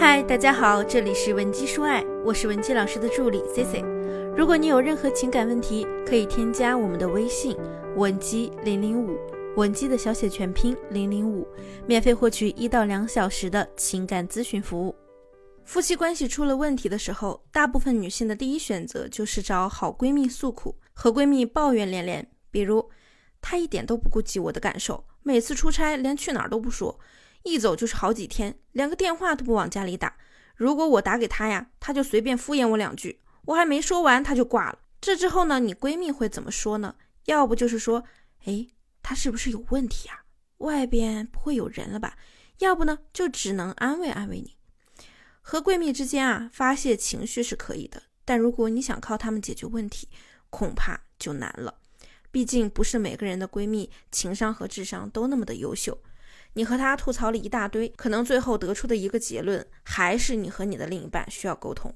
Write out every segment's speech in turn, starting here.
嗨，大家好，这里是文姬说爱，我是文姬老师的助理 C C。如果你有任何情感问题，可以添加我们的微信文姬零零五，文姬的小写全拼零零五，免费获取一到两小时的情感咨询服务。夫妻关系出了问题的时候，大部分女性的第一选择就是找好闺蜜诉苦，和闺蜜抱怨连连。比如，她一点都不顾及我的感受，每次出差连去哪儿都不说。一走就是好几天，连个电话都不往家里打。如果我打给他呀，他就随便敷衍我两句，我还没说完他就挂了。这之后呢，你闺蜜会怎么说呢？要不就是说，哎，他是不是有问题啊？外边不会有人了吧？要不呢，就只能安慰安慰你。和闺蜜之间啊，发泄情绪是可以的，但如果你想靠他们解决问题，恐怕就难了。毕竟不是每个人的闺蜜情商和智商都那么的优秀。你和他吐槽了一大堆，可能最后得出的一个结论还是你和你的另一半需要沟通。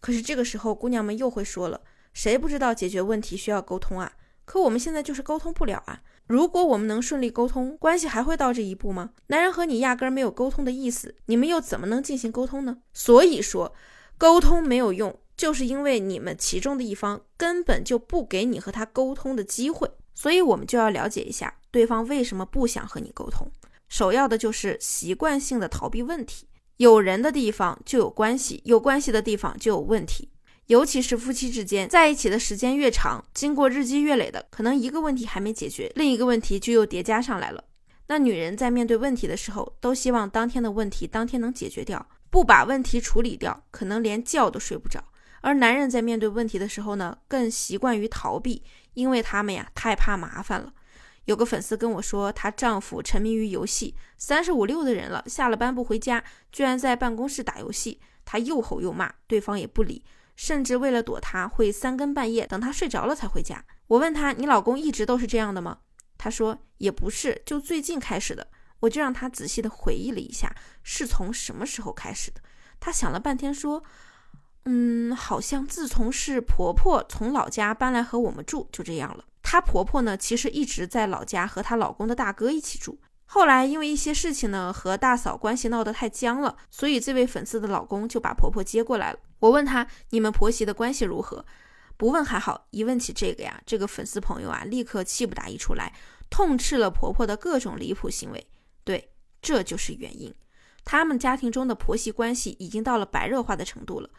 可是这个时候，姑娘们又会说了：“谁不知道解决问题需要沟通啊？可我们现在就是沟通不了啊！如果我们能顺利沟通，关系还会到这一步吗？男人和你压根儿没有沟通的意思，你们又怎么能进行沟通呢？所以说，沟通没有用，就是因为你们其中的一方根本就不给你和他沟通的机会。所以我们就要了解一下对方为什么不想和你沟通。”首要的就是习惯性的逃避问题，有人的地方就有关系，有关系的地方就有问题。尤其是夫妻之间在一起的时间越长，经过日积月累的，可能一个问题还没解决，另一个问题就又叠加上来了。那女人在面对问题的时候，都希望当天的问题当天能解决掉，不把问题处理掉，可能连觉都睡不着。而男人在面对问题的时候呢，更习惯于逃避，因为他们呀太怕麻烦了。有个粉丝跟我说，她丈夫沉迷于游戏，三十五六的人了，下了班不回家，居然在办公室打游戏。她又吼又骂，对方也不理，甚至为了躲她，会三更半夜等她睡着了才回家。我问她：“你老公一直都是这样的吗？”她说：“也不是，就最近开始的。”我就让她仔细的回忆了一下，是从什么时候开始的。她想了半天说：“嗯，好像自从是婆婆从老家搬来和我们住，就这样了。”她婆婆呢，其实一直在老家和她老公的大哥一起住。后来因为一些事情呢，和大嫂关系闹得太僵了，所以这位粉丝的老公就把婆婆接过来了。我问他，你们婆媳的关系如何？不问还好，一问起这个呀，这个粉丝朋友啊，立刻气不打一处来，痛斥了婆婆的各种离谱行为。对，这就是原因。他们家庭中的婆媳关系已经到了白热化的程度了。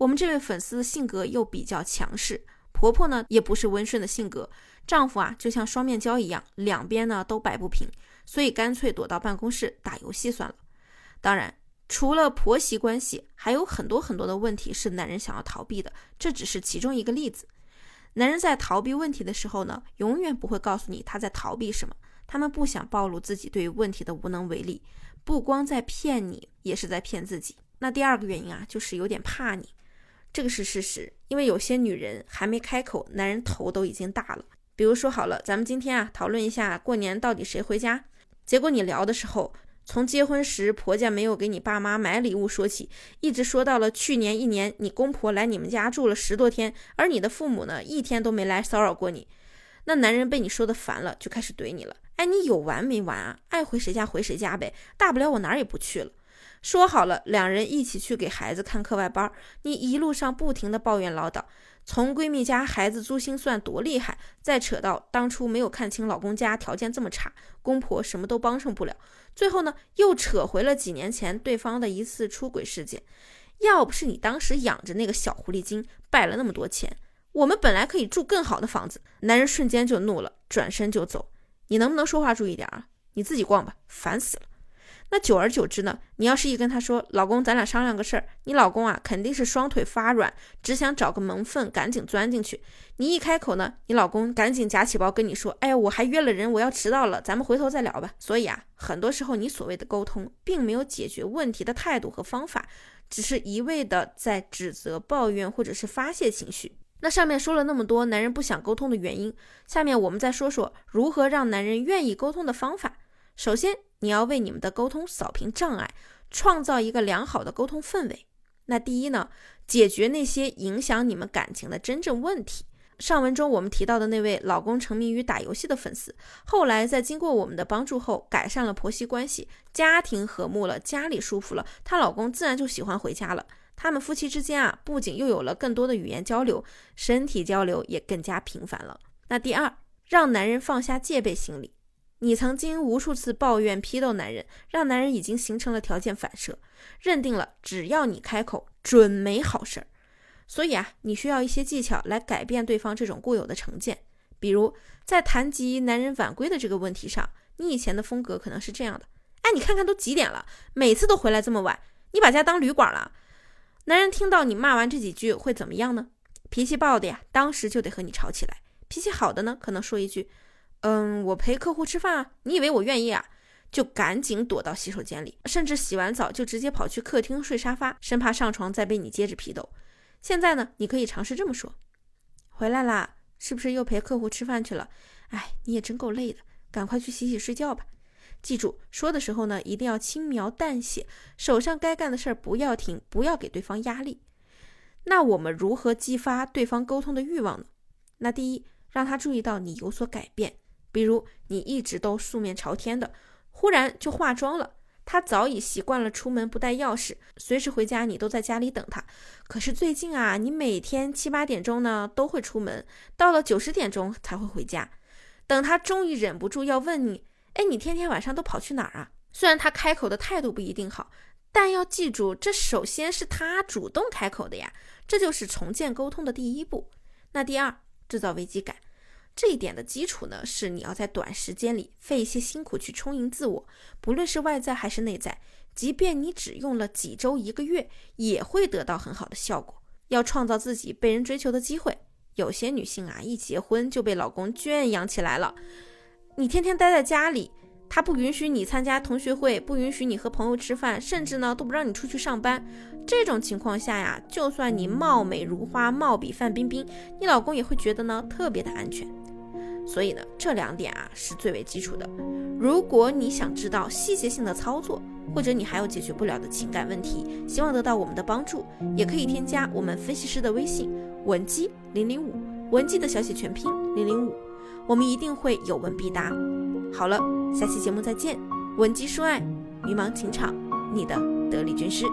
我们这位粉丝的性格又比较强势。婆婆呢也不是温顺的性格，丈夫啊就像双面胶一样，两边呢都摆不平，所以干脆躲到办公室打游戏算了。当然，除了婆媳关系，还有很多很多的问题是男人想要逃避的，这只是其中一个例子。男人在逃避问题的时候呢，永远不会告诉你他在逃避什么，他们不想暴露自己对于问题的无能为力，不光在骗你，也是在骗自己。那第二个原因啊，就是有点怕你。这个是事实，因为有些女人还没开口，男人头都已经大了。比如说，好了，咱们今天啊讨论一下过年到底谁回家。结果你聊的时候，从结婚时婆家没有给你爸妈买礼物说起，一直说到了去年一年你公婆来你们家住了十多天，而你的父母呢一天都没来骚扰过你。那男人被你说的烦了，就开始怼你了。哎，你有完没完啊？爱回谁家回谁家呗，大不了我哪儿也不去了。说好了，两人一起去给孩子看课外班。你一路上不停的抱怨唠叨，从闺蜜家孩子珠心算多厉害，再扯到当初没有看清老公家条件这么差，公婆什么都帮上不了。最后呢，又扯回了几年前对方的一次出轨事件。要不是你当时养着那个小狐狸精，败了那么多钱，我们本来可以住更好的房子。男人瞬间就怒了，转身就走。你能不能说话注意点啊？你自己逛吧，烦死了。那久而久之呢？你要是一跟他说，老公，咱俩商量个事儿，你老公啊肯定是双腿发软，只想找个门缝赶紧钻进去。你一开口呢，你老公赶紧夹起包跟你说，哎呀，我还约了人，我要迟到了，咱们回头再聊吧。所以啊，很多时候你所谓的沟通，并没有解决问题的态度和方法，只是一味的在指责、抱怨或者是发泄情绪。那上面说了那么多男人不想沟通的原因，下面我们再说说如何让男人愿意沟通的方法。首先。你要为你们的沟通扫平障碍，创造一个良好的沟通氛围。那第一呢，解决那些影响你们感情的真正问题。上文中我们提到的那位老公沉迷于打游戏的粉丝，后来在经过我们的帮助后，改善了婆媳关系，家庭和睦了，家里舒服了，她老公自然就喜欢回家了。他们夫妻之间啊，不仅又有了更多的语言交流，身体交流也更加频繁了。那第二，让男人放下戒备心理。你曾经无数次抱怨批斗男人，让男人已经形成了条件反射，认定了只要你开口，准没好事儿。所以啊，你需要一些技巧来改变对方这种固有的成见。比如在谈及男人晚归的这个问题上，你以前的风格可能是这样的：哎，你看看都几点了，每次都回来这么晚，你把家当旅馆了。男人听到你骂完这几句会怎么样呢？脾气暴的呀，当时就得和你吵起来；脾气好的呢，可能说一句。嗯，我陪客户吃饭啊，你以为我愿意啊？就赶紧躲到洗手间里，甚至洗完澡就直接跑去客厅睡沙发，生怕上床再被你接着批斗。现在呢，你可以尝试这么说：回来啦，是不是又陪客户吃饭去了？哎，你也真够累的，赶快去洗洗睡觉吧。记住，说的时候呢，一定要轻描淡写，手上该干的事儿不要停，不要给对方压力。那我们如何激发对方沟通的欲望呢？那第一，让他注意到你有所改变。比如你一直都素面朝天的，忽然就化妆了。他早已习惯了出门不带钥匙，随时回家你都在家里等他。可是最近啊，你每天七八点钟呢都会出门，到了九十点钟才会回家。等他终于忍不住要问你，哎，你天天晚上都跑去哪儿啊？虽然他开口的态度不一定好，但要记住，这首先是他主动开口的呀，这就是重建沟通的第一步。那第二，制造危机感。这一点的基础呢，是你要在短时间里费一些辛苦去充盈自我，不论是外在还是内在，即便你只用了几周、一个月，也会得到很好的效果。要创造自己被人追求的机会。有些女性啊，一结婚就被老公圈养起来了，你天天待在家里，他不允许你参加同学会，不允许你和朋友吃饭，甚至呢都不让你出去上班。这种情况下呀，就算你貌美如花，貌比范冰冰，你老公也会觉得呢特别的安全。所以呢，这两点啊是最为基础的。如果你想知道细节性的操作，或者你还有解决不了的情感问题，希望得到我们的帮助，也可以添加我们分析师的微信文姬零零五，文姬的小写全拼零零五，我们一定会有问必答。好了，下期节目再见，文姬说爱，迷茫情场，你的得力军师。